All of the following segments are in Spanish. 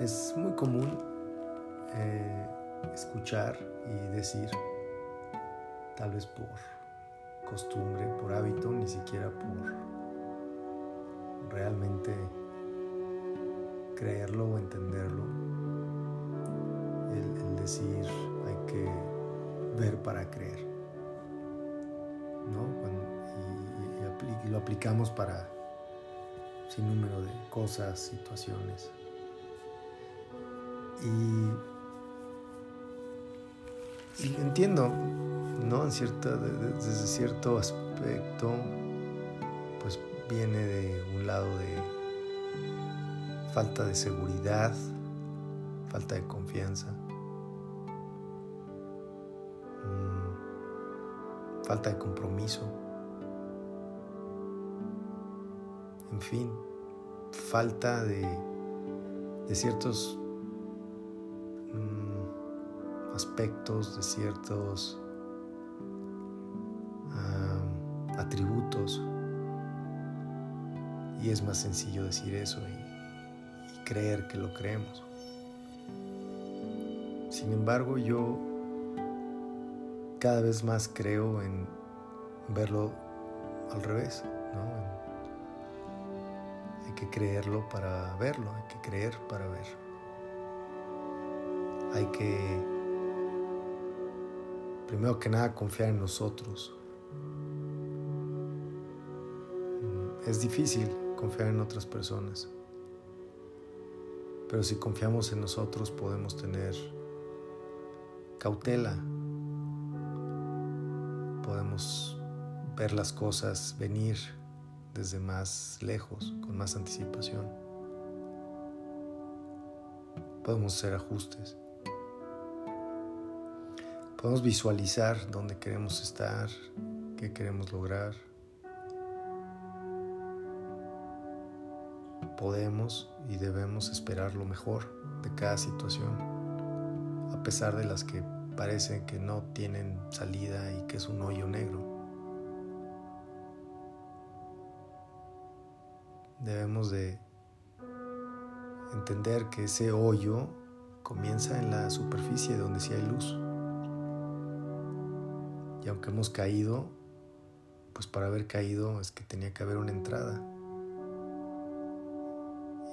Es muy común eh, escuchar y decir, tal vez por costumbre, por hábito, ni siquiera por realmente creerlo o entenderlo, el, decir hay que ver para creer, ¿no? y lo aplicamos para sin número de cosas, situaciones. Y, entiendo, ¿no? En cierta, desde cierto aspecto, pues viene de un lado de falta de seguridad, falta de confianza, mm, falta de compromiso. En fin, falta de, de ciertos aspectos, de ciertos atributos. Y es más sencillo decir eso y, creer que lo creemos. Sin embargo, yo cada vez más creo en verlo al revés, Hay que creerlo para verlo, hay que creer para ver. Hay que primero que nada confiar en nosotros. Es difícil confiar en otras personas, pero si confiamos en nosotros podemos tener cautela, podemos ver las cosas venir desde más lejos, con más anticipación. Podemos hacer ajustes. Podemos visualizar dónde queremos estar, qué queremos lograr. Podemos y debemos esperar lo mejor de cada situación, a pesar de las que parecen que no tienen salida y que es un hoyo negro. Debemos de entender que ese hoyo comienza en la superficie donde sí hay luz. Y aunque hemos caído, pues para haber caído es que tenía que haber una entrada.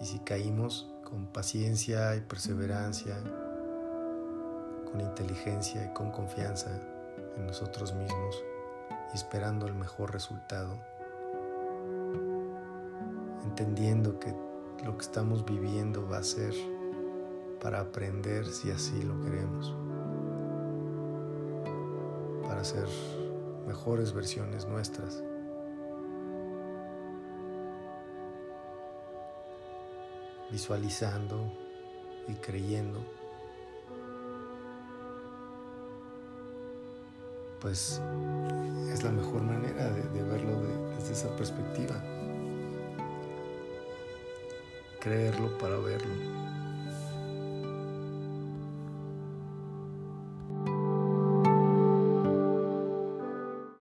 Y si caímos con paciencia y perseverancia, con inteligencia y con confianza en nosotros mismos esperando el mejor resultado, entendiendo que lo que estamos viviendo va a ser para aprender si así lo queremos ser mejores versiones nuestras. Visualizando y creyendo, pues es la mejor manera de, verlo desde esa perspectiva. Creerlo para verlo.